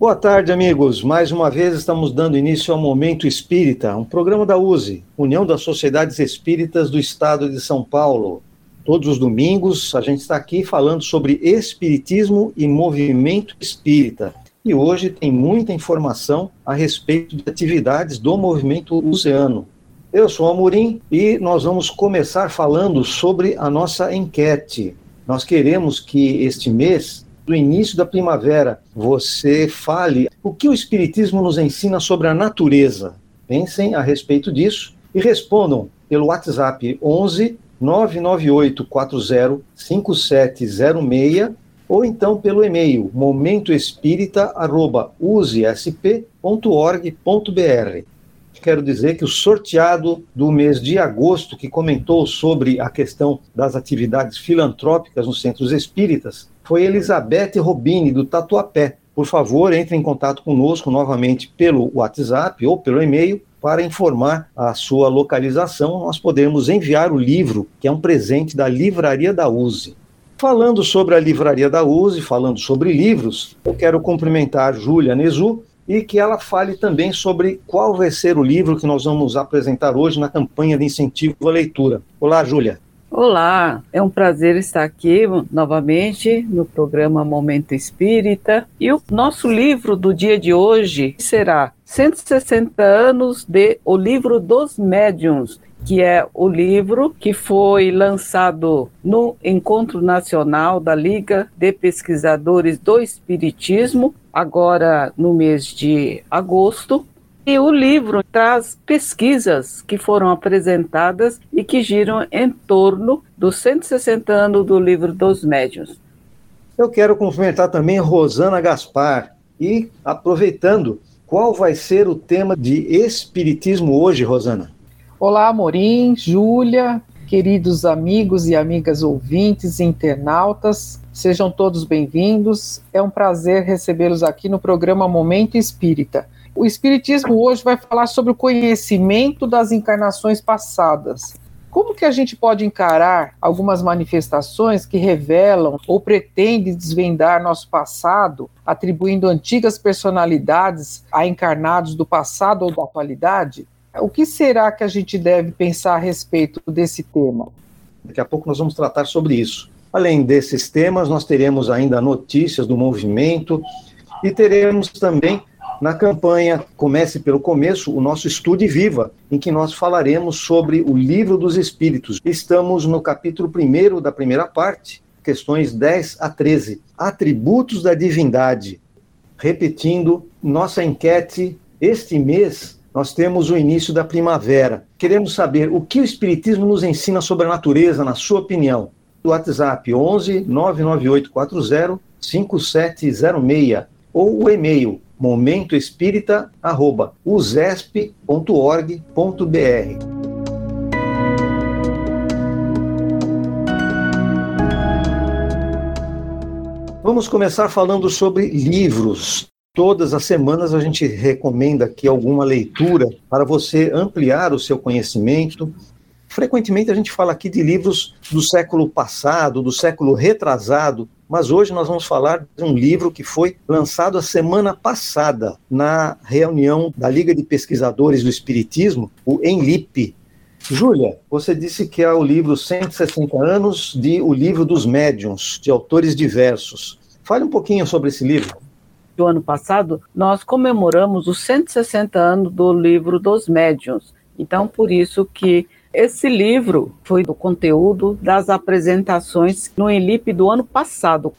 Boa tarde, amigos. Mais uma vez estamos dando início ao Momento Espírita, um programa da USE, União das Sociedades Espíritas do Estado de São Paulo. Todos os domingos a gente está aqui falando sobre Espiritismo e movimento espírita. E hoje tem muita informação a respeito de atividades do movimento useano. Eu sou Amorim e nós vamos começar falando sobre a nossa enquete. Nós queremos que este mês do início da primavera, você fale o que o Espiritismo nos ensina sobre a natureza. Pensem a respeito disso e respondam pelo WhatsApp 11 998 40 5706 ou então pelo e-mail momentoespírita.usesp.org.br. Quero dizer que o sorteado do mês de agosto, que comentou sobre a questão das atividades filantrópicas nos centros espíritas, foi Elizabeth Robini, do Tatuapé. Por favor, entre em contato conosco novamente pelo WhatsApp ou pelo e-mail para informar a sua localização. Nós podemos enviar o livro, que é um presente da Livraria da USE. Falando sobre a Livraria da USE, falando sobre livros, eu quero cumprimentar Júlia Nezu e que ela fale também sobre qual vai ser o livro que nós vamos apresentar hoje na campanha de incentivo à leitura. Olá, Júlia. Olá, é um prazer estar aqui novamente no programa Momento Espírita. E o nosso livro do dia de hoje será 160 anos de O Livro dos Médiuns, que é o livro que foi lançado no Encontro Nacional da Liga de Pesquisadores do Espiritismo, agora no mês de agosto, e o livro traz pesquisas que foram apresentadas e que giram em torno dos 160 anos do livro dos médiuns. Eu quero cumprimentar também Rosana Gaspar e aproveitando, qual vai ser o tema de espiritismo hoje, Rosana? Olá, Amorim, Júlia, queridos amigos e amigas ouvintes e internautas, sejam todos bem-vindos. É um prazer recebê-los aqui no programa Momento Espírita o Espiritismo hoje vai falar sobre o conhecimento das encarnações passadas. Como que a gente pode encarar algumas manifestações que revelam ou pretendem desvendar nosso passado, atribuindo antigas personalidades a encarnados do passado ou da atualidade? O que será que a gente deve pensar a respeito desse tema? Daqui a pouco nós vamos tratar sobre isso. Além desses temas, nós teremos ainda notícias do movimento e teremos também na campanha Comece pelo Começo, o nosso Estude Viva, em que nós falaremos sobre o Livro dos Espíritos. Estamos no capítulo 1 da primeira parte, questões 10 a 13, Atributos da Divindade. Repetindo, nossa enquete este mês nós temos o início da primavera. Queremos saber o que o Espiritismo nos ensina sobre a natureza, na sua opinião. WhatsApp 11 99840 5706 ou o e-mail momentoespírita.usesp.org.br. Vamos começar falando sobre livros. Todas as semanas a gente recomenda aqui alguma leitura para você ampliar o seu conhecimento. Frequentemente a gente fala aqui de livros do século passado, do século retrasado, mas hoje nós vamos falar de um livro que foi lançado a semana passada na reunião da Liga de Pesquisadores do Espiritismo, o ENLIP. Júlia, você disse que é o livro 160 anos de O Livro dos Médiuns, de autores diversos. Fale um pouquinho sobre esse livro. Do ano passado, nós comemoramos os 160 anos do Livro dos Médiuns. Então, por isso que esse livro foi do conteúdo das apresentações no Enlip do ano passado.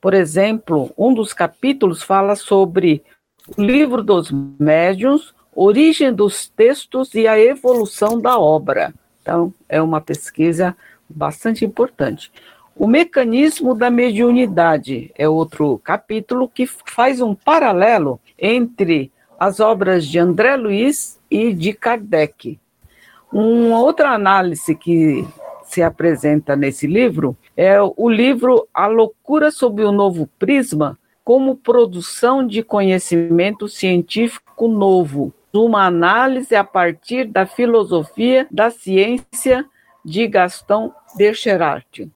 Por exemplo, um dos capítulos fala sobre o livro dos médiuns, origem dos textos e a evolução da obra. Então, é uma pesquisa bastante importante. O mecanismo da mediunidade é outro capítulo que faz um paralelo entre as obras de André Luiz e de Kardec. Uma outra análise que se apresenta nesse livro é o livro A Loucura sob o Novo Prisma, como produção de conhecimento científico novo, uma análise a partir da filosofia da ciência de Gaston Bercherart.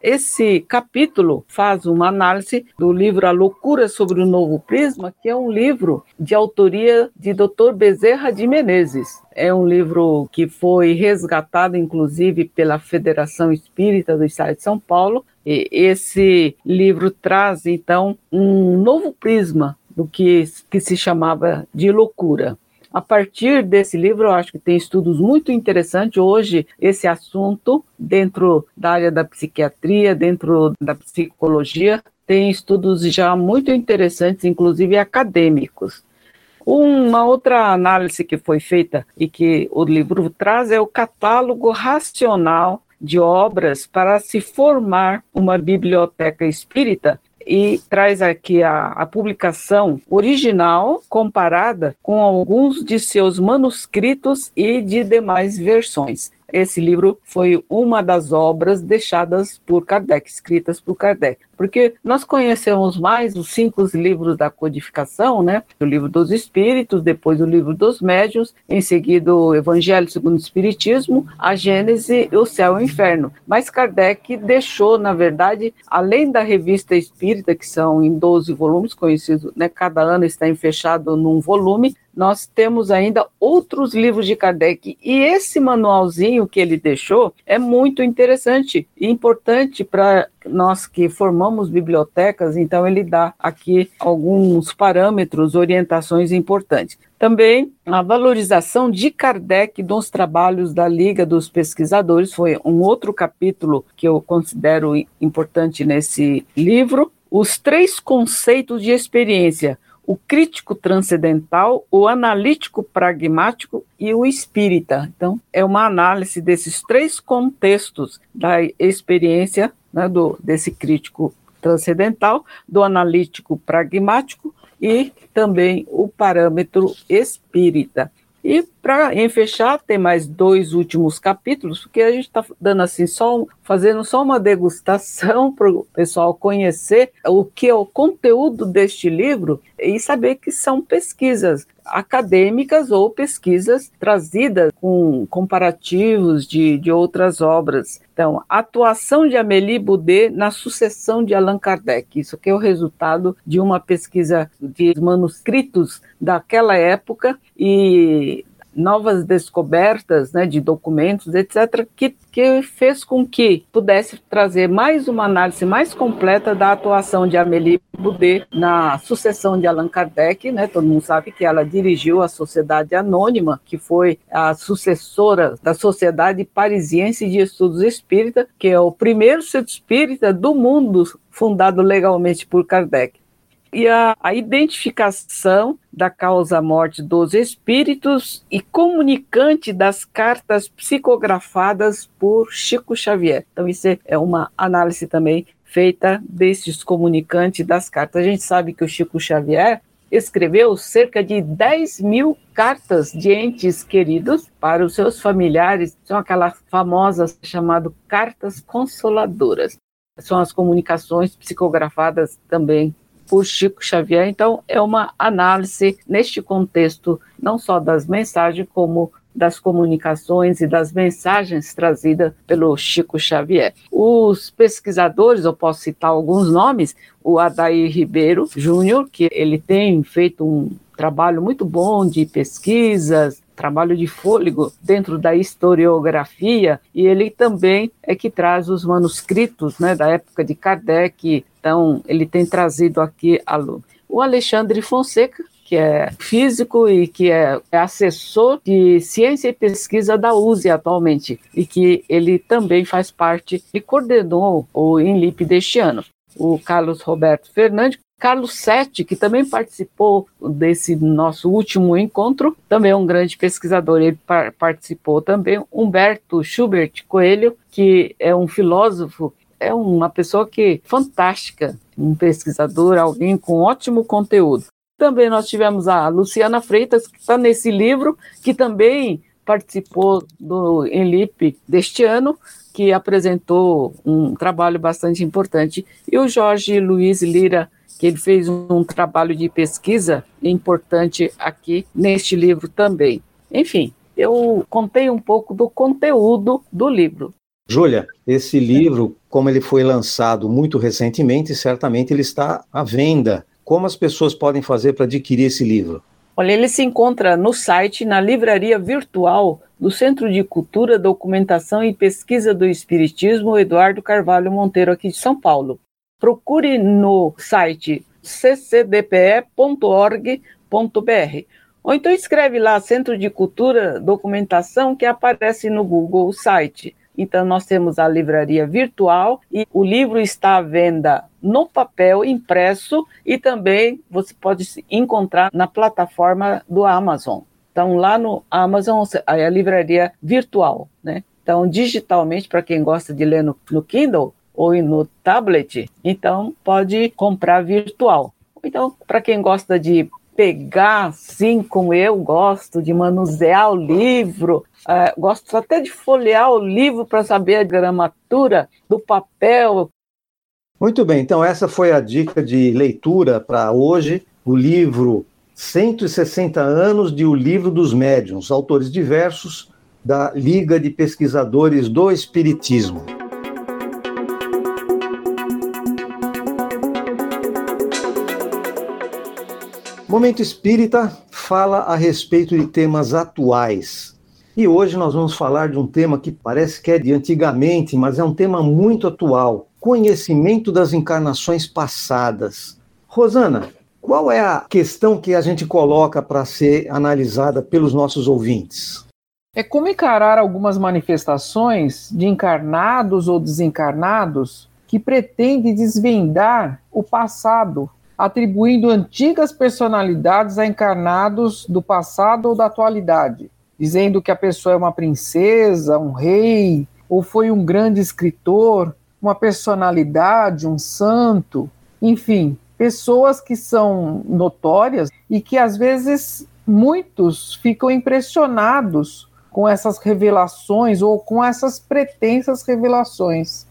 Esse capítulo faz uma análise do livro A Loucura sobre o Novo Prisma, que é um livro de autoria de Dr. Bezerra de Menezes. É um livro que foi resgatado, inclusive, pela Federação Espírita do Estado de São Paulo. E esse livro traz, então, um novo prisma do que, que se chamava de loucura. A partir desse livro, eu acho que tem estudos muito interessantes. Hoje, esse assunto, dentro da área da psiquiatria, dentro da psicologia, tem estudos já muito interessantes, inclusive acadêmicos. Uma outra análise que foi feita e que o livro traz é o catálogo racional de obras para se formar uma biblioteca espírita e traz aqui a, a publicação original comparada com alguns de seus manuscritos e de demais versões. Esse livro foi uma das obras deixadas por Kardec, escritas por Kardec, porque nós conhecemos mais os cinco livros da codificação, né? O livro dos Espíritos, depois o livro dos Médiuns, em seguida o Evangelho segundo o Espiritismo, a Gênese, o Céu e o Inferno. Mas Kardec deixou, na verdade, além da revista Espírita, que são em 12 volumes, conhecido, né? Cada ano está fechado num volume, nós temos ainda outros livros de Kardec. E esse manualzinho que ele deixou é muito interessante e importante para nós que formamos bibliotecas, então ele dá aqui alguns parâmetros, orientações importantes. Também a valorização de Kardec dos trabalhos da Liga dos Pesquisadores foi um outro capítulo que eu considero importante nesse livro. Os três conceitos de experiência, o crítico transcendental, o analítico pragmático e o espírita. Então, é uma análise desses três contextos da experiência né, do, desse crítico transcendental, do analítico pragmático e também o parâmetro espírita. E para fechar, tem mais dois últimos capítulos, porque a gente está dando assim só fazendo só uma degustação para o pessoal conhecer o que é o conteúdo deste livro e saber que são pesquisas acadêmicas ou pesquisas trazidas com comparativos de, de outras obras. Então, atuação de Amélie Boudet na sucessão de Allan Kardec. Isso que é o resultado de uma pesquisa de manuscritos daquela época e novas descobertas né, de documentos, etc., que, que fez com que pudesse trazer mais uma análise mais completa da atuação de Amélie Boudet na sucessão de Allan Kardec. Né, todo mundo sabe que ela dirigiu a Sociedade Anônima, que foi a sucessora da Sociedade Parisiense de Estudos Espírita, que é o primeiro centro espírita do mundo fundado legalmente por Kardec e a, a, identificação da causa-morte dos espíritos e comunicante das cartas psicografadas por Chico Xavier. Então, isso é uma análise também feita desses comunicantes das cartas. A gente sabe que o Chico Xavier escreveu cerca de 10 mil cartas de entes queridos para os seus familiares, são aquelas famosas chamadas cartas consoladoras. São as comunicações psicografadas também por Chico Xavier. Então, é uma análise neste contexto, não só das mensagens, como das comunicações e das mensagens trazidas pelo Chico Xavier. Os pesquisadores, eu posso citar alguns nomes, o Adair Ribeiro Júnior, que ele tem feito um trabalho muito bom de pesquisas, trabalho de fôlego dentro da historiografia, e ele também é que traz os manuscritos né, da época de Kardec, então ele tem trazido aqui a luz. O Alexandre Fonseca, que é físico e que é, assessor de ciência e pesquisa da USE atualmente, e que ele também faz parte e coordenou o INLIP deste ano. O Carlos Roberto Fernandes, Carlos Sete, que também participou desse nosso último encontro, também é um grande pesquisador, ele par participou também. Humberto Schubert Coelho, que é um filósofo, é uma pessoa que fantástica, um pesquisador, alguém com ótimo conteúdo. Também nós tivemos a Luciana Freitas, que está nesse livro, que também participou do Enlip deste ano, que apresentou um trabalho bastante importante, e o Jorge Luiz Lira que ele fez um trabalho de pesquisa importante aqui neste livro também. Enfim, eu contei um pouco do conteúdo do livro. Júlia, esse livro como ele foi lançado muito recentemente, certamente ele está à venda. Como as pessoas podem fazer para adquirir esse livro? Olha, ele se encontra no site, na livraria virtual do Centro de Cultura, Documentação e Pesquisa do Espiritismo Eduardo Carvalho Monteiro, aqui de São Paulo. Procure no site ccdpe.org.br ou então escreve lá Centro de Cultura Documentação que aparece no Google o site. Então, nós temos a livraria virtual e o livro está à venda no papel impresso e também você pode encontrar na plataforma do Amazon. Então, lá no Amazon é a livraria virtual, né? Então, digitalmente, para quem gosta de ler no, no Kindle ou no tablet, então pode comprar virtual. Então, para quem gosta de pegar, assim como eu gosto, de manusear o livro, uh, gosto até de folhear o livro para saber a gramatura do papel. Muito bem, então essa foi a dica de leitura para hoje, o livro 160 anos de O Livro dos Médiuns, autores diversos da Liga de Pesquisadores do Espiritismo. Momento Espírita fala a respeito de temas atuais. E hoje nós vamos falar de um tema que parece que é de antigamente, mas é um tema muito atual: conhecimento das encarnações passadas. Rosana, qual é a questão que a gente coloca para ser analisada pelos nossos ouvintes? É como encarar algumas manifestações de encarnados ou desencarnados que pretendem desvendar o passado atribuindo antigas personalidades a encarnados do passado ou da atualidade, dizendo que a pessoa é uma princesa, um rei, ou foi um grande escritor, uma personalidade, um santo, enfim, pessoas que são notórias e que às vezes muitos ficam impressionados com essas revelações ou com essas pretensas revelações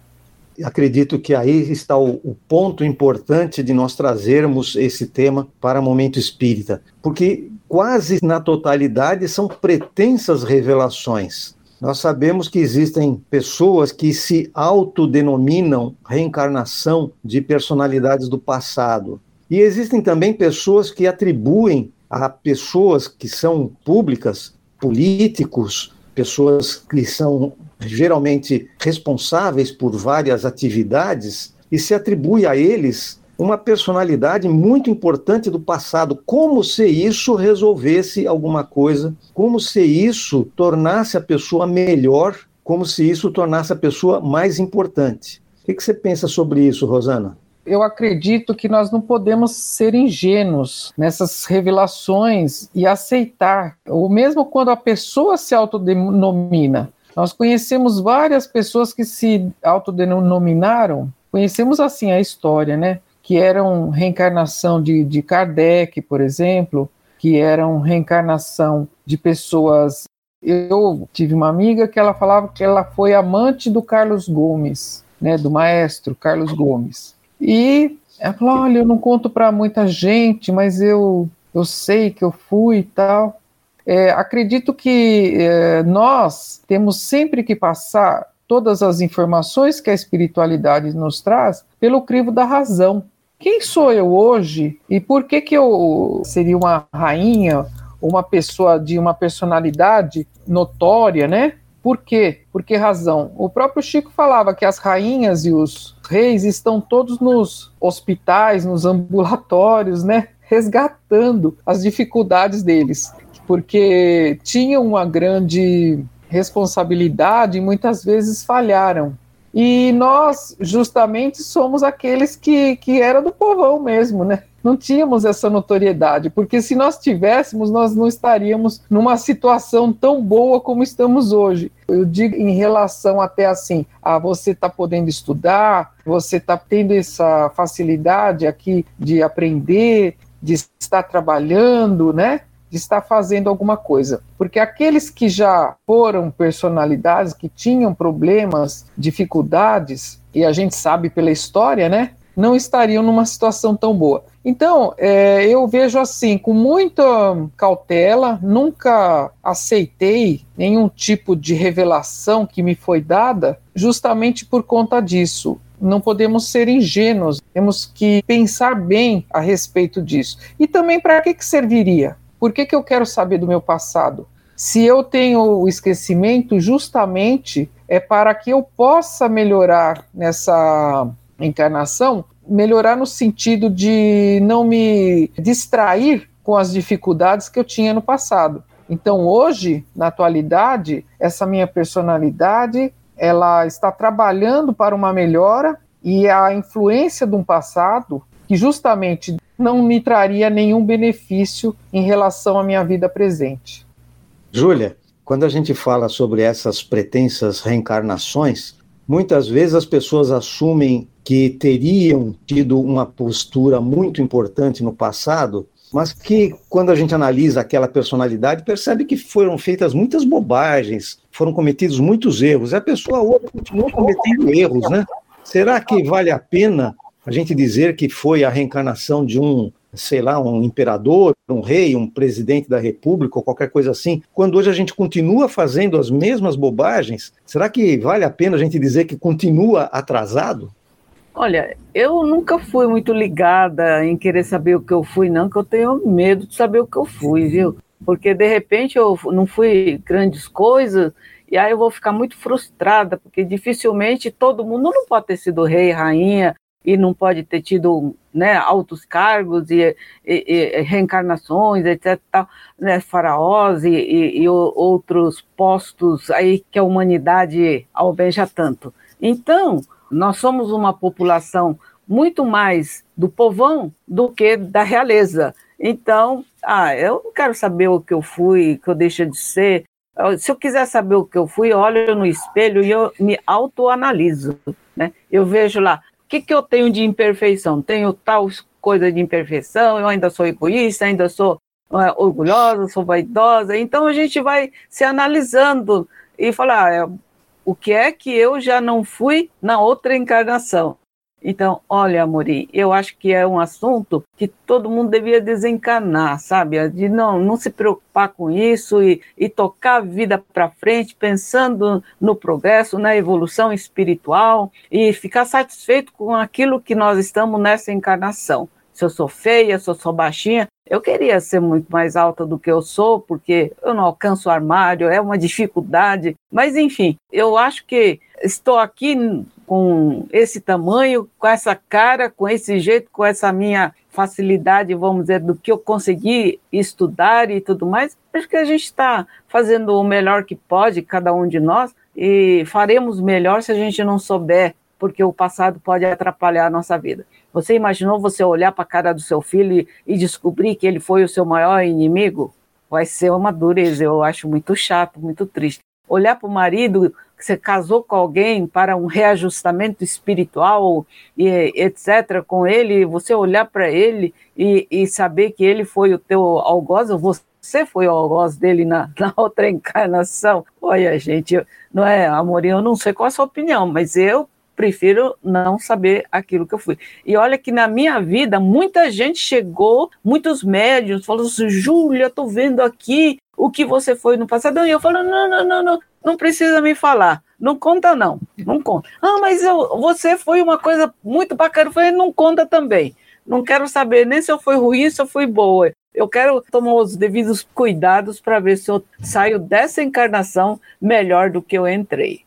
acredito que aí está o, o, ponto importante de nós trazermos esse tema para o momento espírita, porque quase na totalidade são pretensas revelações. Nós sabemos que existem pessoas que se autodenominam reencarnação de personalidades do passado. E existem também pessoas que atribuem a pessoas que são públicas, políticos, pessoas que são geralmente responsáveis por várias atividades, e se atribui a eles uma personalidade muito importante do passado, como se isso resolvesse alguma coisa, como se isso tornasse a pessoa melhor, como se isso tornasse a pessoa mais importante. O que você pensa sobre isso, Rosana? eu acredito que nós não podemos ser ingênuos nessas revelações e aceitar, ou mesmo quando a pessoa se autodenomina. Nós conhecemos várias pessoas que se autodenominaram, conhecemos assim a história, né? Que eram reencarnação de, de Kardec, por exemplo, que eram reencarnação de pessoas. Eu tive uma amiga que ela falava que ela foi amante do Carlos Gomes, né? Do maestro Carlos Gomes. E ela falou: olha, eu não conto para muita gente, mas eu, eu sei que eu fui e tal. É, acredito que é, nós temos sempre que passar todas as informações que a espiritualidade nos traz pelo crivo da razão. Quem sou eu hoje e por que, que eu seria uma rainha, uma pessoa de uma personalidade notória, né? Por quê? Por que razão? O próprio Chico falava que as rainhas e os reis estão todos nos hospitais, nos ambulatórios, né? Resgatando as dificuldades deles, porque tinham uma grande responsabilidade e muitas vezes falharam. E nós, justamente, somos aqueles que, que era do povão mesmo, né? não tínhamos essa notoriedade, porque se nós tivéssemos, nós não estaríamos numa situação tão boa como estamos hoje. Eu digo em relação até assim, a você está podendo estudar, você está tendo essa facilidade aqui de aprender, de estar trabalhando, né? De estar fazendo alguma coisa. Porque aqueles que já foram personalidades, que tinham problemas, dificuldades, e a gente sabe pela história, né? Não estariam numa situação tão boa. Então, é, eu vejo assim, com muita cautela, nunca aceitei nenhum tipo de revelação que me foi dada, justamente por conta disso. Não podemos ser ingênuos, temos que pensar bem a respeito disso. E também para que, que serviria? Por que, que eu quero saber do meu passado? Se eu tenho o esquecimento, justamente é para que eu possa melhorar nessa encarnação, melhorar no sentido de não me distrair com as dificuldades que eu tinha no passado. Então, hoje, na atualidade, essa minha personalidade, ela está trabalhando para uma melhora e a influência de um passado que justamente não me traria nenhum benefício em relação à minha vida presente. Júlia, quando a gente fala sobre essas pretensas reencarnações, muitas vezes as pessoas assumem que teriam tido uma postura muito importante no passado, mas que quando a gente analisa aquela personalidade, percebe que foram feitas muitas bobagens, foram cometidos muitos erros, e a pessoa hoje continua cometendo erros, né? Será que vale a pena a gente dizer que foi a reencarnação de um sei lá, um imperador, um rei, um presidente da república ou qualquer coisa assim, quando hoje a gente continua fazendo as mesmas bobagens, será que vale a pena a gente dizer que continua atrasado? Olha, eu nunca fui muito ligada em querer saber o que eu fui, não, que eu tenho medo de saber o que eu fui, viu? Porque de repente eu não fui grandes coisas e aí eu vou ficar muito frustrada, porque dificilmente todo mundo não pode ter sido rei, rainha, e não pode ter tido né, altos cargos e, e, e reencarnações, etc., tal, né, faraós e, e, outros postos aí que a humanidade almeja tanto. Então, nós somos uma população muito mais do povão do que da realeza. Então, ah, eu não quero saber o que eu fui, o que eu deixei de ser. Se eu quiser saber o que eu fui, olho no espelho e eu me autoanaliso. Né? Eu vejo lá, que, que eu tenho de imperfeição? Tenho tal coisa de imperfeição, eu ainda sou egoísta, ainda sou é, orgulhosa, sou vaidosa. Então a gente vai se analisando e falar é, o que é que eu já não fui na outra encarnação. Então, olha, Amorim, eu acho que é um assunto que todo mundo devia desencanar, sabe? De não, não se preocupar com isso e, e tocar a vida para frente, pensando no progresso, na evolução espiritual e ficar satisfeito com aquilo que nós estamos nessa encarnação. Se eu sou feia, se eu sou baixinha, eu queria ser muito mais alta do que eu sou, porque eu não alcanço o armário, é uma dificuldade. Mas, enfim, eu acho que estou aqui com esse tamanho, com essa cara, com esse jeito, com essa minha facilidade, vamos dizer, do que eu consegui estudar e tudo mais, acho que a gente está fazendo o melhor que pode, cada um de nós, e faremos melhor se a gente não souber, porque o passado pode atrapalhar a nossa vida. Você imaginou você olhar para a cara do seu filho e descobrir que ele foi o seu maior inimigo? Vai ser uma dureza, eu acho muito chato, muito triste. Olhar para o marido você casou com alguém para um reajustamento espiritual e etc. com ele, você olhar para ele e, e, saber que ele foi o teu algoz, ou você foi o algoz dele na, na outra encarnação. Olha, gente, não é, Amorim, eu não sei qual a sua opinião, mas eu prefiro não saber aquilo que eu fui. E olha que na minha vida, muita gente chegou, muitos médios, falou assim, Júlia, tô vendo aqui o que você foi no passado. E eu falo, não, não, não, não, não precisa me falar. Não conta, não. Não conta. Ah, mas eu, você foi uma coisa muito bacana. Eu falei, não conta também. Não quero saber nem se eu fui ruim, se eu fui boa. Eu quero tomar os devidos cuidados para ver se eu saio dessa encarnação melhor do que eu entrei.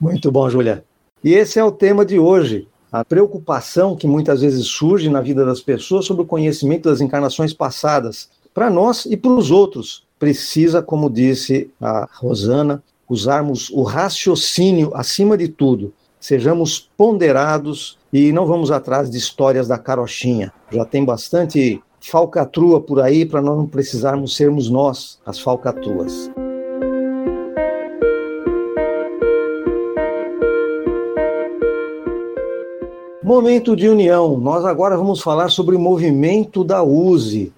Muito bom, Júlia. E esse é o tema de hoje. A preocupação que muitas vezes surge na vida das pessoas sobre o conhecimento das encarnações passadas, para nós e para os outros. Precisa, como disse a Rosana, usarmos o raciocínio acima de tudo. Sejamos ponderados e não vamos atrás de histórias da carochinha. Já tem bastante falcatrua por aí para nós não precisarmos sermos nós as falcatruas. Momento de união. Nós agora vamos falar sobre o movimento da USE.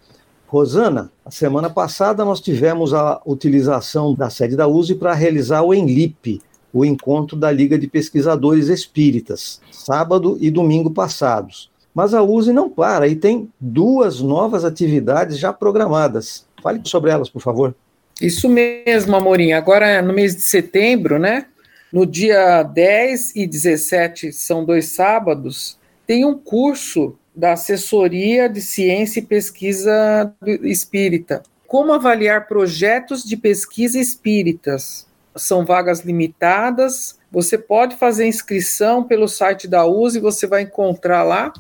Rosana, a semana passada nós tivemos a utilização da sede da USE para realizar o ENLIP, o encontro da Liga de Pesquisadores Espíritas, sábado e domingo passados. Mas a USE não para e tem duas novas atividades já programadas. Fale sobre elas, por favor. Isso mesmo, Amorim. Agora, no mês de setembro, né? No dia 10 e 17, são dois sábados, tem um curso da Assessoria de Ciência e Pesquisa Espírita. Como avaliar projetos de pesquisa espíritas? São vagas limitadas. Você pode fazer inscrição pelo site da USE, você vai encontrar lá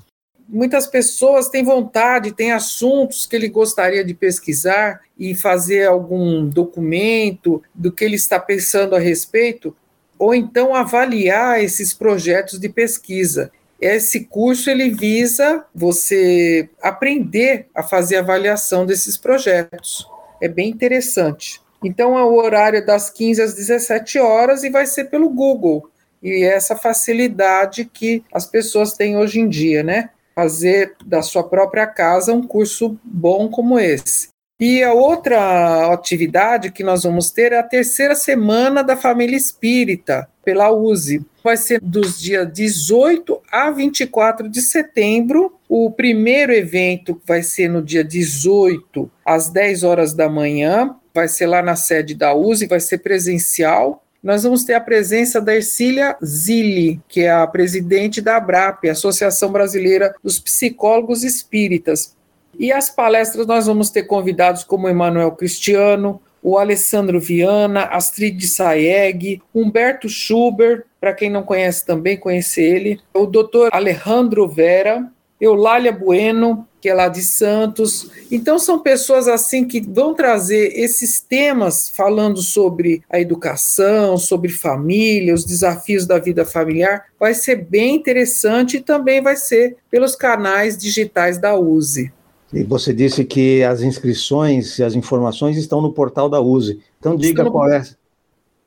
muitas pessoas têm vontade, têm assuntos que ele gostaria de pesquisar e fazer algum documento do que ele está pensando a respeito, ou então avaliar esses projetos de pesquisa. Esse curso ele visa você aprender a fazer avaliação desses projetos. É bem interessante. Então, é o horário das 15 às 17 horas e vai ser pelo Google. E essa facilidade que as pessoas têm hoje em dia, né? fazer da sua própria casa um curso bom como esse. E a outra atividade que nós vamos ter é a terceira semana da família espírita, pela USE. Vai ser dos dias 18 a 24 de setembro. O primeiro evento vai ser no dia 18, às 10 horas da manhã. Vai ser lá na sede da USE, vai ser presencial nós vamos ter a presença da Ercília Zilli, que é a presidente da ABRAP, Associação Brasileira dos Psicólogos Espíritas. E as palestras nós vamos ter convidados como Emanuel Cristiano, o Alessandro Viana, Astrid Saeg, Humberto Schubert, para quem não conhece também, conhece ele, o doutor Alejandro Vera, Eulália Bueno, que é lá de Santos. Então, são pessoas assim que vão trazer esses temas falando sobre a educação, sobre família, os desafios da vida familiar. Vai ser bem interessante e também vai ser pelos canais digitais da USE. E você disse que as inscrições e as informações estão no portal da USE. Então, diga no... qual é.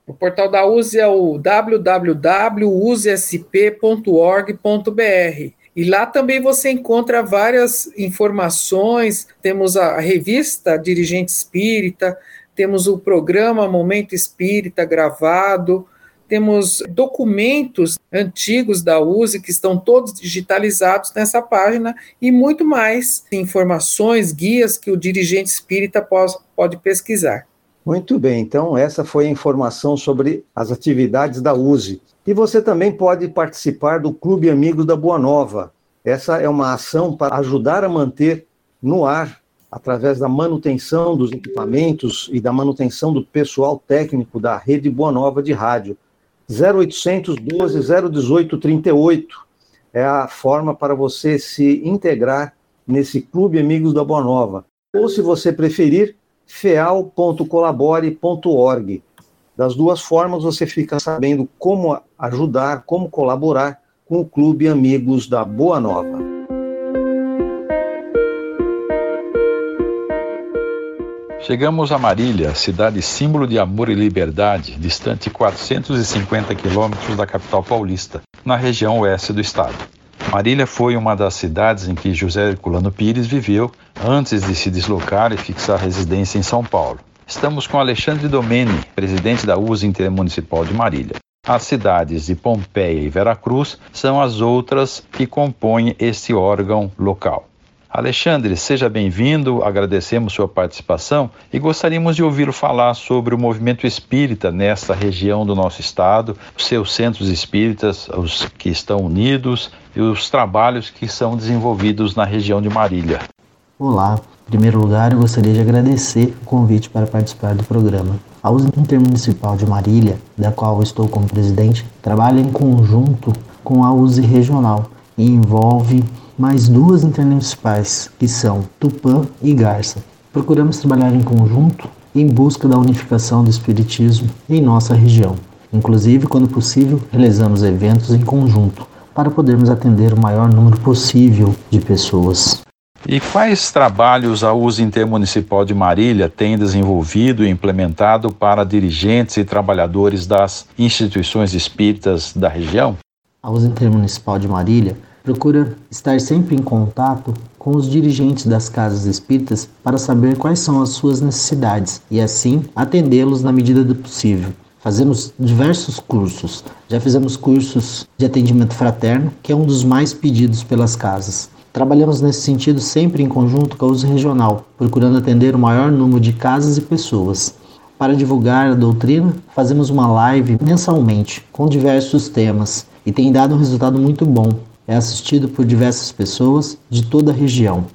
O portal da USE é o www.usesp.org.br. E lá também você encontra várias informações. Temos a revista Dirigente Espírita, temos o programa Momento Espírita gravado, temos documentos antigos da USE que estão todos digitalizados nessa página e muito mais informações, guias que o dirigente espírita pode, pesquisar. Muito bem, então essa foi a informação sobre as atividades da USE. E você também pode participar do Clube Amigos da Boa Nova. Essa é uma ação para ajudar a manter no ar, através da manutenção dos equipamentos e da manutenção do pessoal técnico da Rede Boa Nova de rádio. 0800 12 018 38 é a forma para você se integrar nesse Clube Amigos da Boa Nova. Ou, se você preferir, feal.colabore.org. Das duas formas, você fica sabendo como ajudar, como colaborar com o Clube Amigos da Boa Nova. Chegamos a Marília, cidade símbolo de amor e liberdade, distante 450 quilômetros da capital paulista, na região oeste do estado. Marília foi uma das cidades em que José Herculano Pires viveu antes de se deslocar e fixar residência em São Paulo. Estamos com Alexandre Domene, presidente da USA Intermunicipal de Marília. As cidades de Pompeia e Veracruz são as outras que compõem este órgão local. Alexandre, seja bem-vindo, agradecemos sua participação e gostaríamos de ouvi-lo falar sobre o movimento espírita nesta região do nosso estado, seus centros espíritas, os que estão unidos e os trabalhos que são desenvolvidos na região de Marília. Olá, em primeiro lugar eu gostaria de agradecer o convite para participar do programa. A USA Intermunicipal de Marília, da qual estou como presidente, trabalha em conjunto com a USE Regional e envolve mais duas intermunicipais, que são Tupã e Garça. Procuramos trabalhar em conjunto em busca da unificação do Espiritismo em nossa região. Inclusive, quando possível, realizamos eventos em conjunto para podermos atender o maior número possível de pessoas. E quais trabalhos a USA Intermunicipal de Marília tem desenvolvido e implementado para dirigentes e trabalhadores das instituições espíritas da região? A USA Intermunicipal de Marília procura estar sempre em contato com os dirigentes das casas espíritas para saber quais são as suas necessidades e assim atendê-los na medida do possível. Fazemos diversos cursos. Já fizemos cursos de atendimento fraterno, que é um dos mais pedidos pelas casas. Trabalhamos nesse sentido sempre em conjunto com a uso regional, procurando atender o maior número de casas e pessoas. Para divulgar a doutrina, fazemos uma live mensalmente com diversos temas e tem dado um resultado muito bom. É assistido por diversas pessoas de toda a região.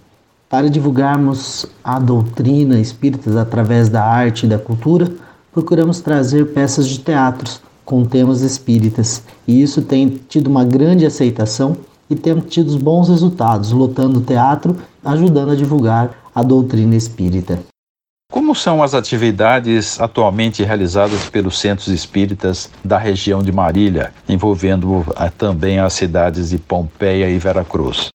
Para divulgarmos a doutrina espírita através da arte e da cultura, procuramos trazer peças de teatros com temas espíritas, e isso tem tido uma grande aceitação e temos tido bons resultados, lotando o teatro, ajudando a divulgar a doutrina espírita. Como são as atividades atualmente realizadas pelos centros espíritas da região de Marília, envolvendo eh, também as cidades de Pompeia e Veracruz?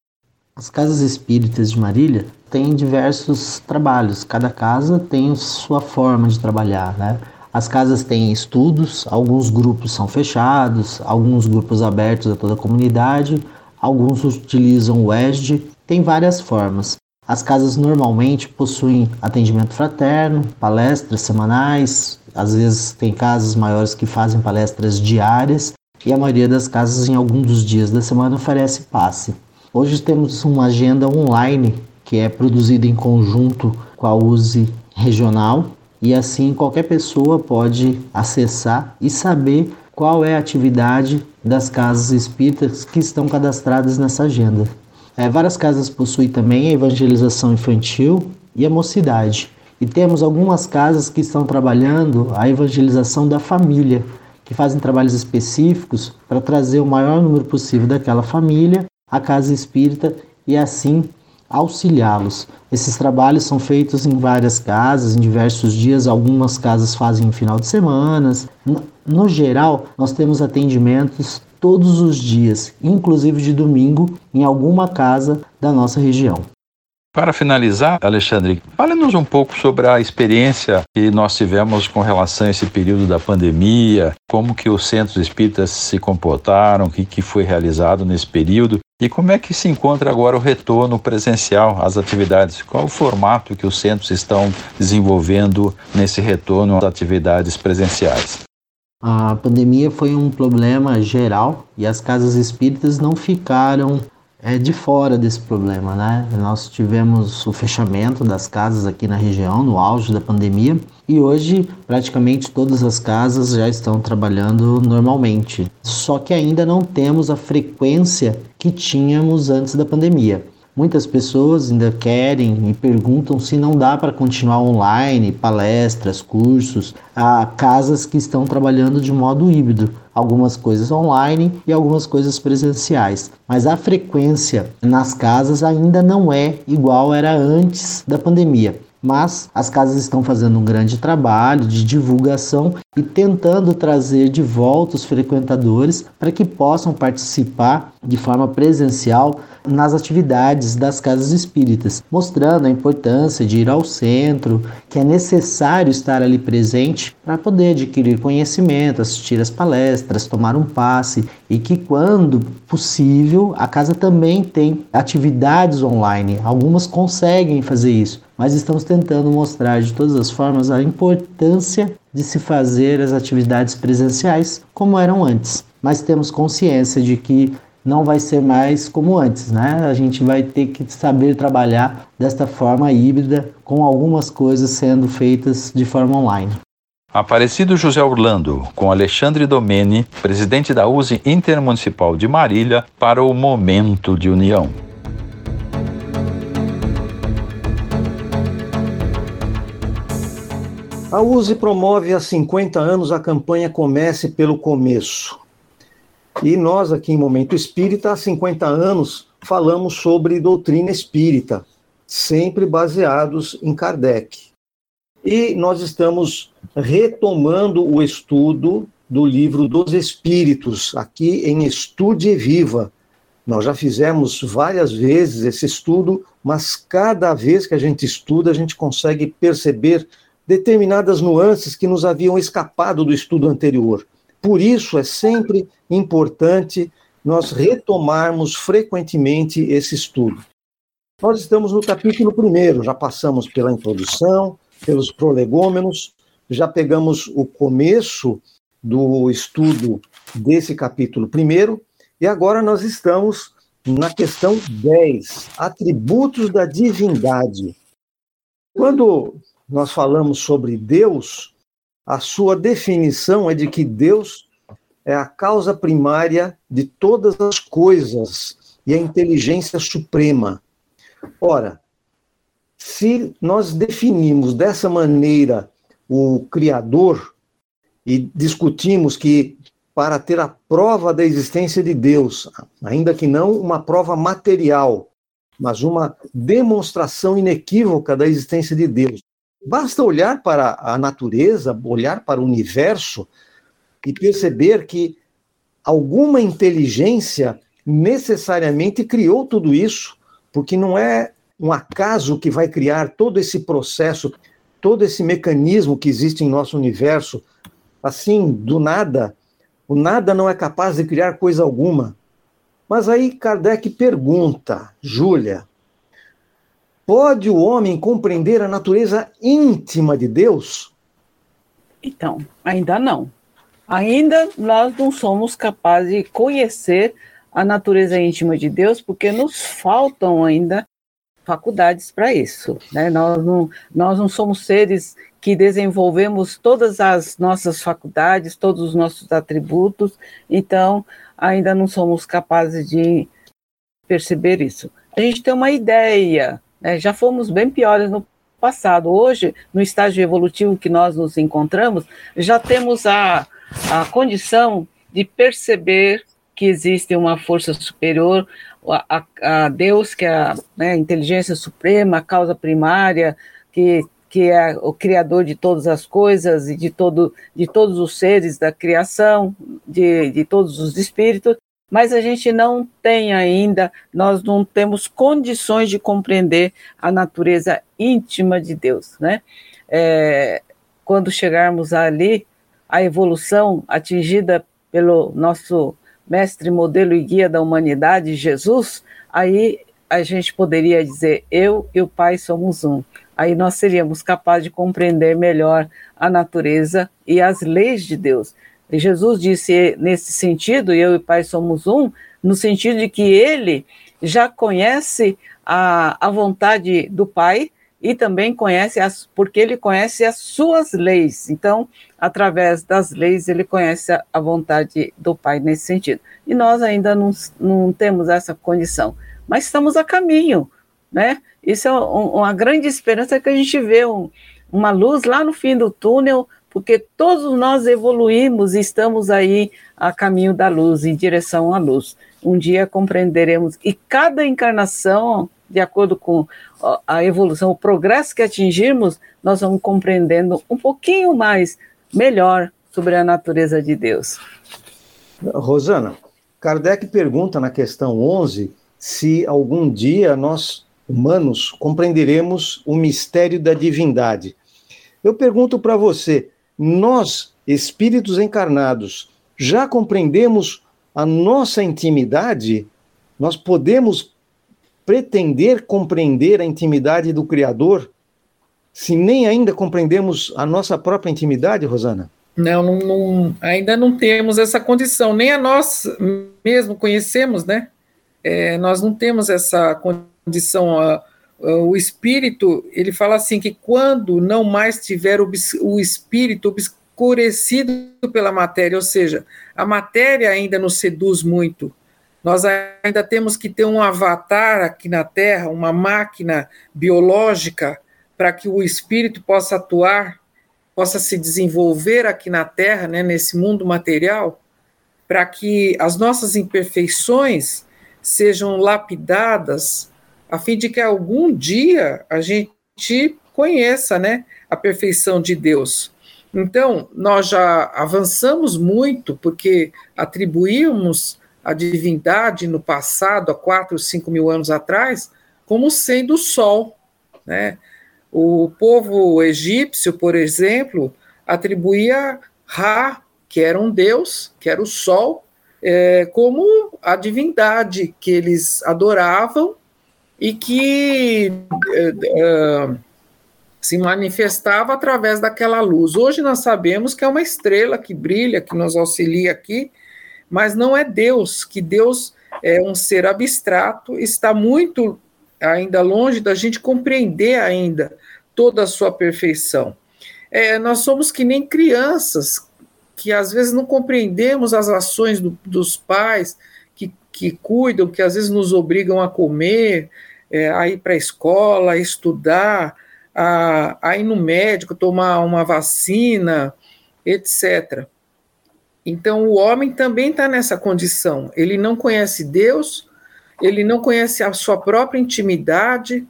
As casas espíritas de Marília têm diversos trabalhos, cada casa tem sua forma de trabalhar, né? As casas têm estudos, alguns grupos são fechados, alguns grupos abertos a toda a comunidade, alguns utilizam o ESD, tem várias formas. As casas normalmente possuem atendimento fraterno, palestras semanais, às vezes tem casas maiores que fazem palestras diárias e a maioria das casas em algum dos dias da semana oferece passe. Hoje temos uma agenda online que é produzida em conjunto com a USE regional e assim qualquer pessoa pode acessar e saber qual é a atividade das casas espíritas que estão cadastradas nessa agenda. É, várias casas possuem também a evangelização infantil e a mocidade. E temos algumas casas que estão trabalhando a evangelização da família, que fazem trabalhos específicos para trazer o maior número possível daquela família à casa espírita e assim auxiliá-los. Esses trabalhos são feitos em várias casas, em diversos dias, algumas casas fazem em final de semanas. No, no geral, nós temos atendimentos todos os dias, inclusive de domingo, em alguma casa da nossa região. Para finalizar, Alexandre, fale-nos um pouco sobre a experiência que nós tivemos com relação a esse período da pandemia, como que os centros espíritas se comportaram, o que, que foi realizado nesse período e como é que se encontra agora o retorno presencial às atividades? Qual o formato que os centros estão desenvolvendo nesse retorno às atividades presenciais? A pandemia foi um problema geral e as casas espíritas não ficaram é, de fora desse problema, né? Nós tivemos o fechamento das casas aqui na região, no auge da pandemia, e hoje praticamente todas as casas já estão trabalhando normalmente. Só que ainda não temos a frequência que tínhamos antes da pandemia. Muitas pessoas ainda querem e perguntam se não dá para continuar online, palestras, cursos, a casas que estão trabalhando de modo híbrido, algumas coisas online e algumas coisas presenciais. Mas a frequência nas casas ainda não é igual era antes da pandemia mas as casas estão fazendo um grande trabalho de divulgação e tentando trazer de volta os frequentadores para que possam participar de forma presencial nas atividades das casas espíritas, mostrando a importância de ir ao centro, que é necessário estar ali presente para poder adquirir conhecimento, assistir às palestras, tomar um passe e que quando possível a casa também tem atividades online. Algumas conseguem fazer isso, mas estamos tentando mostrar de todas as formas a importância de se fazer as atividades presenciais como eram antes. Mas temos consciência de que não vai ser mais como antes, né? A gente vai ter que saber trabalhar desta forma híbrida, com algumas coisas sendo feitas de forma online. Aparecido José Orlando, com Alexandre Domene, presidente da USE Intermunicipal de Marília, para o Momento de União. A USE promove há 50 anos a campanha Comece pelo Começo. E nós, aqui em Momento Espírita, há 50 anos, falamos sobre doutrina espírita, sempre baseados em Kardec. E nós estamos retomando o estudo do livro dos Espíritos, aqui em Estude Viva. Nós já fizemos várias vezes esse estudo, mas cada vez que a gente estuda, a gente consegue perceber determinadas nuances que nos haviam escapado do estudo anterior. Por isso é sempre importante nós retomarmos frequentemente esse estudo. Nós estamos no capítulo primeiro, já passamos pela introdução, pelos prolegômenos, já pegamos o começo do estudo desse capítulo primeiro, e agora nós estamos na questão 10, atributos da divindade. Quando nós falamos sobre Deus, a sua definição é de que Deus é a causa primária de todas as coisas e a inteligência suprema. Ora, se nós definimos dessa maneira o Criador e discutimos que para ter a prova da existência de Deus, ainda que não uma prova material, mas uma demonstração inequívoca da existência de Deus. Basta olhar para a natureza, olhar para o universo e perceber que alguma inteligência necessariamente criou tudo isso, porque não é um acaso que vai criar todo esse processo, todo esse mecanismo que existe em nosso universo, assim, do nada. O nada não é capaz de criar coisa alguma. Mas aí Kardec pergunta, Júlia, pode o homem compreender a natureza íntima de Deus? Então, ainda não. Ainda nós não somos capazes de conhecer a natureza íntima de Deus, porque nos faltam ainda faculdades para isso. Né? Nós, não, nós não somos seres que desenvolvemos todas as nossas faculdades, todos os nossos atributos, então ainda não somos capazes de perceber isso. A gente tem uma ideia, né? já fomos bem piores no passado. Hoje, no estágio evolutivo que nós nos encontramos, já temos a, a condição de perceber que existe uma força superior, a, a, a Deus, que é a né, inteligência suprema, a causa primária, que, que é o criador de todas as coisas e de, todo, de todos os seres da criação, de, de todos os espíritos, mas a gente não tem ainda, nós não temos condições de compreender a natureza íntima de Deus, né? É, quando chegarmos ali, a evolução atingida pelo nosso mestre, modelo e guia da humanidade, Jesus, aí a gente poderia dizer: eu e o Pai somos um. Aí nós seríamos capazes de compreender melhor a natureza e as leis de Deus. Jesus disse nesse sentido: eu e o Pai somos um, no sentido de que ele já conhece a, a vontade do Pai e também conhece as, porque ele conhece as suas leis. Então, através das leis, ele conhece a, a vontade do Pai nesse sentido. E nós ainda não, não temos essa condição, mas estamos a caminho, né? Isso é um, uma grande esperança que a gente vê um, uma luz lá no fim do túnel, porque todos nós evoluímos e estamos aí a caminho da luz, em direção à luz. Um dia compreenderemos, e cada encarnação de acordo com a evolução, o progresso que atingirmos, nós vamos compreendendo um pouquinho mais, melhor, sobre a natureza de Deus. Rosana, Kardec pergunta na questão 11 se algum dia nós, humanos, compreenderemos o mistério da divindade. Eu pergunto para você, nós, espíritos encarnados, já compreendemos a nossa intimidade? Nós podemos pretender compreender a intimidade do Criador se nem ainda compreendemos a nossa própria intimidade, Rosana? Não, não, não, ainda não temos essa condição, nem a nós mesmo conhecemos, né? É, nós não temos essa condição. O espírito, ele fala assim que quando não mais tiver o espírito obscurecido pela matéria, ou seja, a matéria ainda nos seduz muito, nós ainda temos que ter um avatar aqui na Terra, uma máquina biológica, para que o espírito possa atuar, possa se desenvolver aqui na Terra, né, nesse mundo material, para que as nossas imperfeições sejam lapidadas, a fim de que algum dia a gente conheça né, a perfeição de Deus. Então, nós já avançamos muito, porque atribuímos a divindade no passado, há 4, 5 mil anos atrás, como sendo o sol. Né? O povo egípcio, por exemplo, atribuía Ra, que era um deus, que era o sol, é, como a divindade que eles adoravam e que é, se manifestava através daquela luz. Hoje nós sabemos que é uma estrela que brilha, que nos auxilia aqui, mas não é Deus, que Deus é um ser abstrato, está muito ainda longe da gente compreender ainda toda a sua perfeição. É, nós somos que nem crianças, que às vezes não compreendemos as ações do, dos pais, que, que cuidam, que às vezes nos obrigam a comer, é, a ir para a escola, a estudar, a, a ir no médico, tomar uma vacina, etc. Então, o homem também está nessa condição. Ele não conhece Deus, ele não conhece a sua própria intimidade,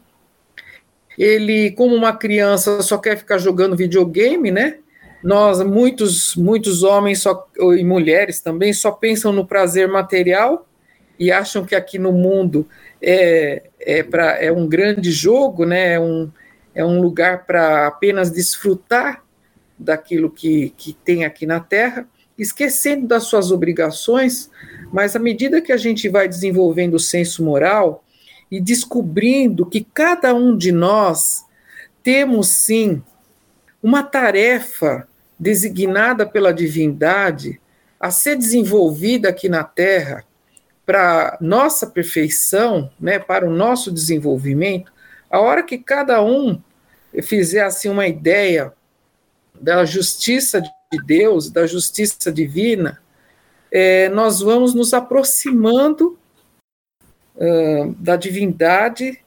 ele, como uma criança, só quer ficar jogando videogame, né? Nós, muitos, muitos homens só, e mulheres também só pensam no prazer material e acham que aqui no mundo é, é, pra, é um grande jogo, né? É um, é um lugar para apenas desfrutar daquilo que, que tem aqui na Terra, esquecendo das suas obrigações, mas à medida que a gente vai desenvolvendo o senso moral e descobrindo que cada um de nós temos sim uma tarefa designada pela divindade a ser desenvolvida aqui na Terra para nossa perfeição, né, para o nosso desenvolvimento, a hora que cada um fizer assim uma ideia da justiça de Deus, da justiça divina, é, nós vamos nos aproximando uh, da divindade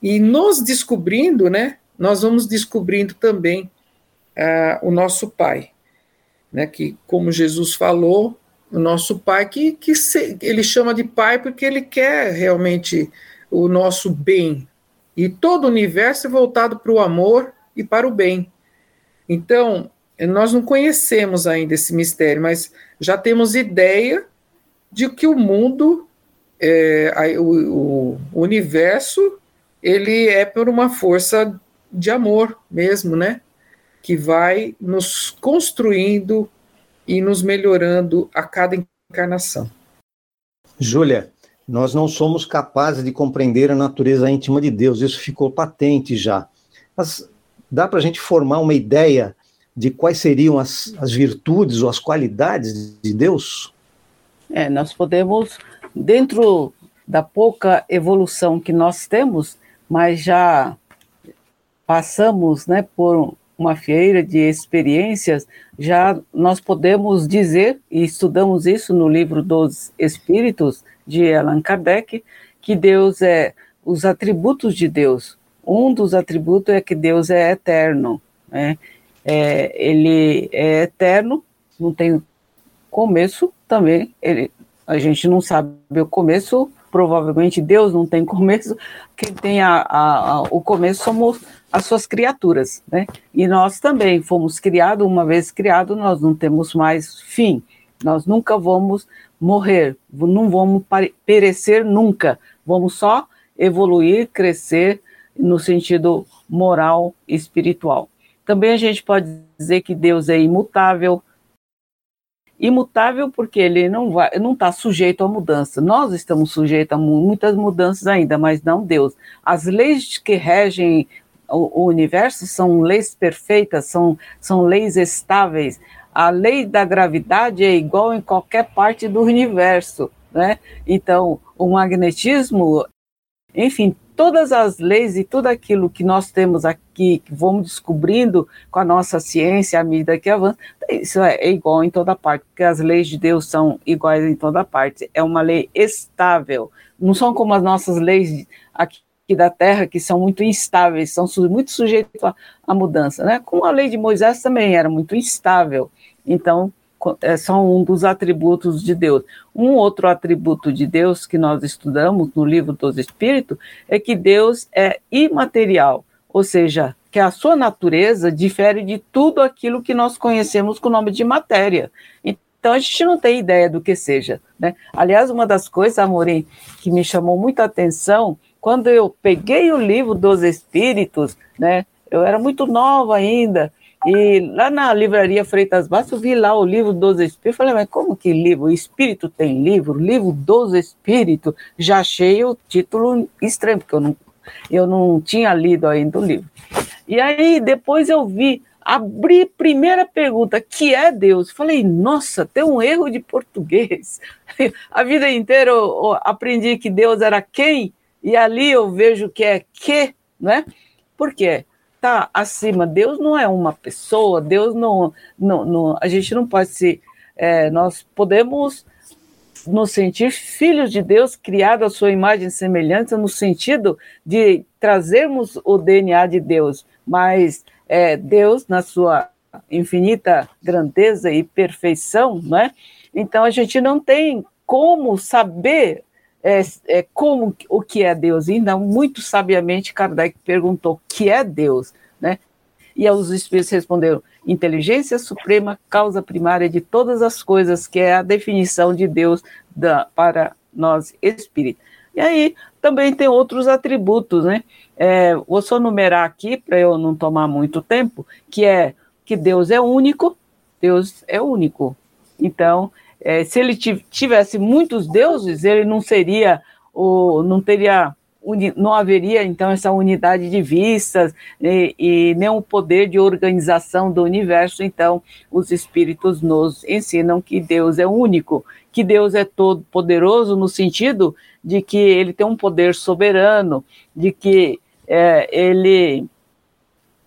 e nos descobrindo, né? Nós vamos descobrindo também uh, o nosso Pai, né, que, como Jesus falou, o nosso Pai, que, que se, ele chama de Pai porque ele quer realmente o nosso bem. E todo o universo é voltado para o amor e para o bem. Então, nós não conhecemos ainda esse mistério, mas já temos ideia de que o mundo, é, o, o universo, ele é por uma força de amor mesmo, né? que vai nos construindo e nos melhorando a cada encarnação. Júlia, nós não somos capazes de compreender a natureza íntima de Deus, isso ficou patente já. Mas dá para a gente formar uma ideia de quais seriam as, as virtudes ou as qualidades de Deus? É, nós podemos, dentro da pouca evolução que nós temos, mas já passamos né, por uma feira de experiências, já nós podemos dizer, e estudamos isso no livro dos Espíritos, de Allan Kardec, que Deus é os atributos de Deus. Um dos atributos é que Deus é eterno. Né? É, ele é eterno, não tem começo também. Ele, a gente não sabe o começo, provavelmente Deus não tem começo. Quem tem a, a, a, o começo somos as suas criaturas, né? E nós também fomos criados, uma vez criados, nós não temos mais fim. Nós nunca vamos morrer, não vamos perecer nunca. Vamos só evoluir, crescer no sentido moral e espiritual. Também a gente pode dizer que Deus é imutável, imutável porque ele não vai, não está sujeito a mudança. Nós estamos sujeitos a muitas mudanças ainda, mas não Deus. As leis que regem o, o universo são leis perfeitas, são, são leis estáveis. A lei da gravidade é igual em qualquer parte do universo, né? Então, o magnetismo, enfim, todas as leis e tudo aquilo que nós temos aqui, que vamos descobrindo com a nossa ciência à medida que avança, isso é, é igual em toda parte, porque as leis de Deus são iguais em toda parte. É uma lei estável, não são como as nossas leis aqui da terra que são muito instáveis, são muito sujeitos à, à mudança, né? Como a lei de Moisés também era muito instável. Então, é só um dos atributos de Deus. Um outro atributo de Deus que nós estudamos no livro dos Espíritos é que Deus é imaterial, ou seja, que a sua natureza difere de tudo aquilo que nós conhecemos com o nome de matéria. Então a gente não tem ideia do que seja. Né? Aliás, uma das coisas, Amorim, que me chamou muita atenção quando eu peguei o livro dos Espíritos, né, eu era muito nova ainda, e lá na livraria Freitas Bastos, eu vi lá o livro dos Espíritos. Falei, mas como que livro? O Espírito tem livro? Livro dos Espíritos? Já achei o título estranho, porque eu não, eu não tinha lido ainda o livro. E aí depois eu vi abri primeira pergunta, que é Deus? Falei, nossa, tem um erro de português. A vida inteira eu aprendi que Deus era quem, e ali eu vejo que é que, né? Por quê? Tá acima. Deus não é uma pessoa, Deus não. não, não a gente não pode se. É, nós podemos nos sentir filhos de Deus, criados à sua imagem e semelhança, no sentido de trazermos o DNA de Deus, mas é, Deus, na sua infinita grandeza e perfeição, né? Então a gente não tem como saber é, é, como o que é Deus. Ainda muito sabiamente Kardec perguntou: o que é Deus, né? E os espíritos responderam: inteligência suprema, causa primária de todas as coisas, que é a definição de Deus da, para nós espíritos. E aí também tem outros atributos, né? É, vou só numerar aqui para eu não tomar muito tempo, que é que Deus é único, Deus é único. Então, é, se ele tivesse muitos deuses, ele não seria o, não teria não haveria então essa unidade de vistas e, e nem o poder de organização do universo. Então, os espíritos nos ensinam que Deus é único, que Deus é todo poderoso no sentido de que ele tem um poder soberano, de que é, ele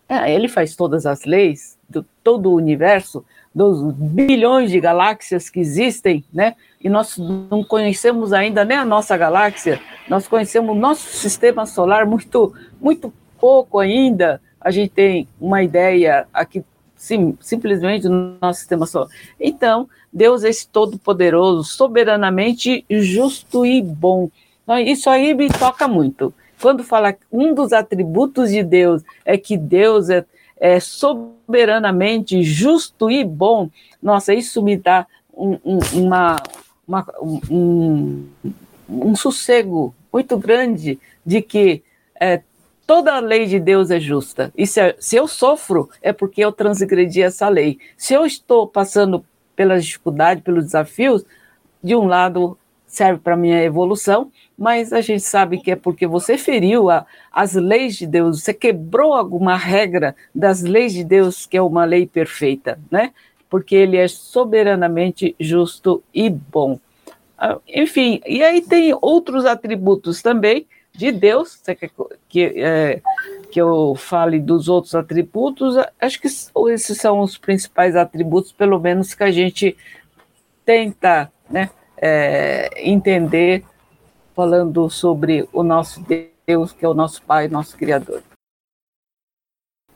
é, ele faz todas as leis do todo o universo, dos bilhões de galáxias que existem, né? E nós não conhecemos ainda nem a nossa galáxia, nós conhecemos o nosso sistema solar muito, muito pouco ainda. A gente tem uma ideia aqui sim, simplesmente do nosso sistema solar. Então, Deus é esse todo-poderoso, soberanamente justo e bom. Então, isso aí me toca muito. Quando fala um dos atributos de Deus é que Deus é é, soberanamente justo e bom, nossa, isso me dá um, um, uma, uma, um, um sossego muito grande de que é, toda a lei de Deus é justa. E se, se, eu sofro, é porque eu transgredi essa lei. Se eu estou passando pelas dificuldades, pelos desafios, de um lado serve para minha evolução, mas a gente sabe que é porque você feriu a, as leis de Deus, você quebrou alguma regra das leis de Deus, que é uma lei perfeita, né? Porque ele é soberanamente justo e bom. Ah, enfim, e aí tem outros atributos também de Deus, você quer que, é, que eu fale dos outros atributos? Acho que esses são os principais atributos, pelo menos que a gente tenta né, é, entender falando sobre o nosso Deus, que é o nosso Pai, nosso Criador.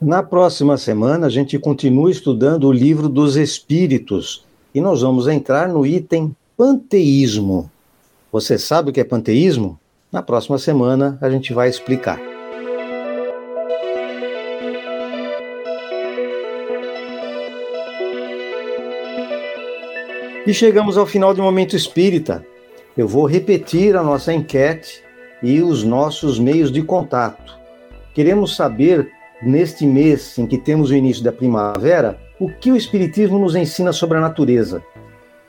Na próxima semana, a gente continua estudando o livro dos Espíritos e nós vamos entrar no item panteísmo. Você sabe o que é panteísmo? Na próxima semana a gente vai explicar. E chegamos ao final de Momento Espírita. Eu vou repetir a nossa enquete e os nossos meios de contato. Queremos saber, neste mês em que temos o início da primavera, o que o Espiritismo nos ensina sobre a natureza.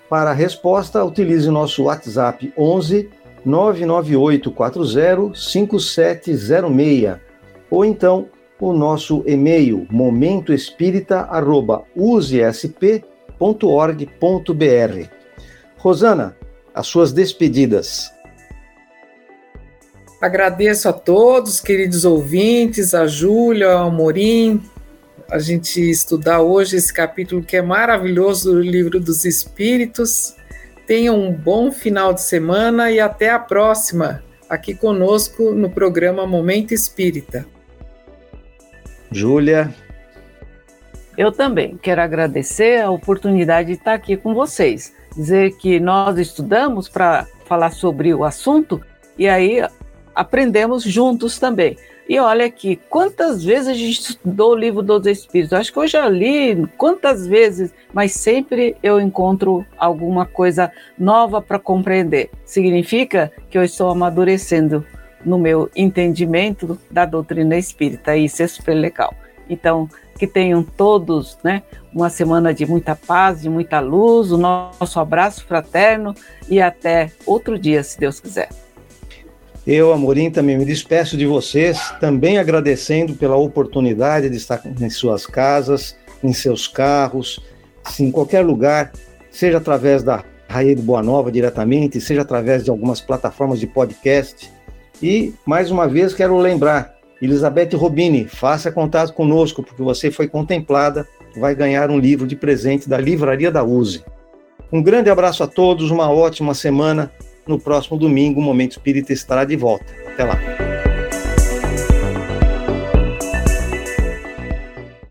Para a resposta, utilize o nosso WhatsApp 11 99840 5706 ou então o nosso e-mail momentoespírita.usesp.com www.radiofobia.org.br. Rosana, as suas despedidas. Agradeço a todos, queridos ouvintes, a Júlia, ao Amorim, a gente estudar hoje esse capítulo que é maravilhoso do Livro dos Espíritos. Tenham um bom final de semana e até a próxima, aqui conosco no programa Momento Espírita. Júlia, eu também quero agradecer a oportunidade de estar aqui com vocês. Dizer que nós estudamos para falar sobre o assunto e aí aprendemos juntos também. E olha aqui, quantas vezes a gente estudou o livro dos Espíritos? Acho que eu já li quantas vezes, mas sempre eu encontro alguma coisa nova para compreender. Significa que eu estou amadurecendo no meu entendimento da doutrina espírita. Isso é super legal. Então, que tenham todos né, uma semana de muita paz, de muita luz, o nosso abraço fraterno e até outro dia, se Deus quiser. Eu, Amorim, também me despeço de vocês, também agradecendo pela oportunidade de estar em suas casas, em seus carros, em qualquer lugar, seja através da Raia Boa Nova diretamente, seja através de algumas plataformas de podcast. E, mais uma vez, quero lembrar, Elizabeth Robini, faça contato conosco, porque você foi contemplada, vai ganhar um livro de presente da Livraria da USE. Um grande abraço a todos, uma ótima semana. No próximo domingo, o Momento Espírita estará de volta. Até lá.